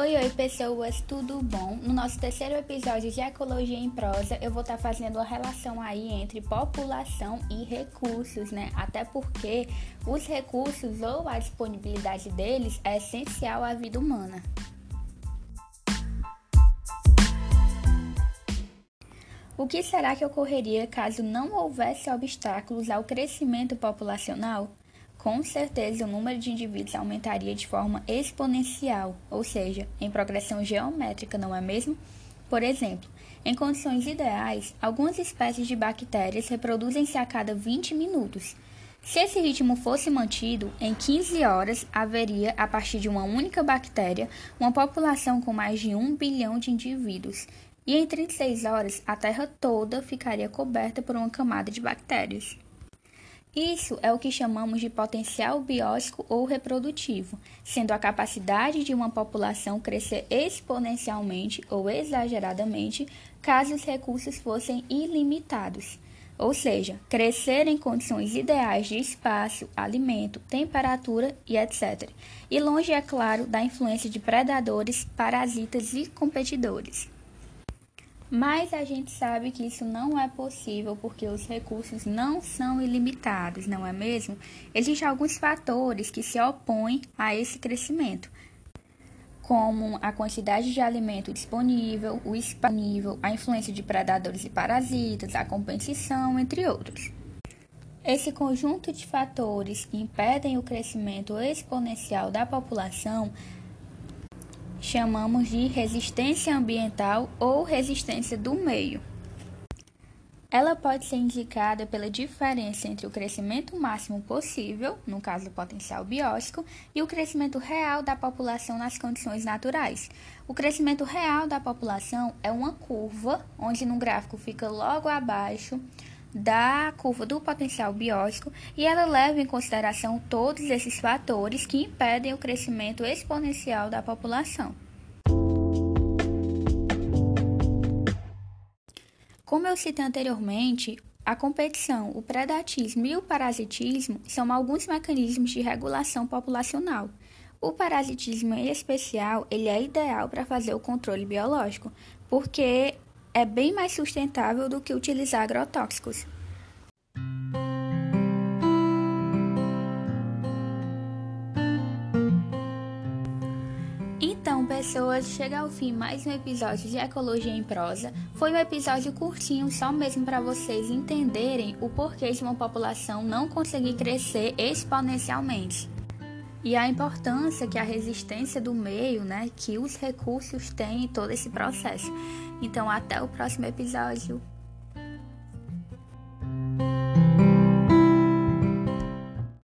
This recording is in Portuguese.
Oi, oi pessoas, tudo bom? No nosso terceiro episódio de Ecologia em Prosa, eu vou estar tá fazendo a relação aí entre população e recursos, né? Até porque os recursos ou a disponibilidade deles é essencial à vida humana. O que será que ocorreria caso não houvesse obstáculos ao crescimento populacional? Com certeza o número de indivíduos aumentaria de forma exponencial, ou seja, em progressão geométrica, não é mesmo? Por exemplo, em condições ideais, algumas espécies de bactérias reproduzem-se a cada 20 minutos. Se esse ritmo fosse mantido, em 15 horas haveria, a partir de uma única bactéria, uma população com mais de 1 bilhão de indivíduos. E em 36 horas, a Terra toda ficaria coberta por uma camada de bactérias. Isso é o que chamamos de potencial biótico ou reprodutivo, sendo a capacidade de uma população crescer exponencialmente ou exageradamente caso os recursos fossem ilimitados, ou seja, crescer em condições ideais de espaço, alimento, temperatura e etc. E longe, é claro, da influência de predadores, parasitas e competidores. Mas a gente sabe que isso não é possível porque os recursos não são ilimitados, não é mesmo? Existem alguns fatores que se opõem a esse crescimento, como a quantidade de alimento disponível, o disponível, a influência de predadores e parasitas, a competição, entre outros. Esse conjunto de fatores que impedem o crescimento exponencial da população chamamos de resistência ambiental ou resistência do meio. Ela pode ser indicada pela diferença entre o crescimento máximo possível, no caso do potencial biótico, e o crescimento real da população nas condições naturais. O crescimento real da população é uma curva, onde no gráfico fica logo abaixo da curva do potencial biótico e ela leva em consideração todos esses fatores que impedem o crescimento exponencial da população. Como eu citei anteriormente, a competição, o predatismo e o parasitismo são alguns mecanismos de regulação populacional. O parasitismo em especial, ele é ideal para fazer o controle biológico, porque é bem mais sustentável do que utilizar agrotóxicos. Então, pessoas, chega ao fim mais um episódio de Ecologia em Prosa. Foi um episódio curtinho, só mesmo para vocês entenderem o porquê de uma população não conseguir crescer exponencialmente e a importância que a resistência do meio, né, que os recursos têm em todo esse processo. Então, até o próximo episódio.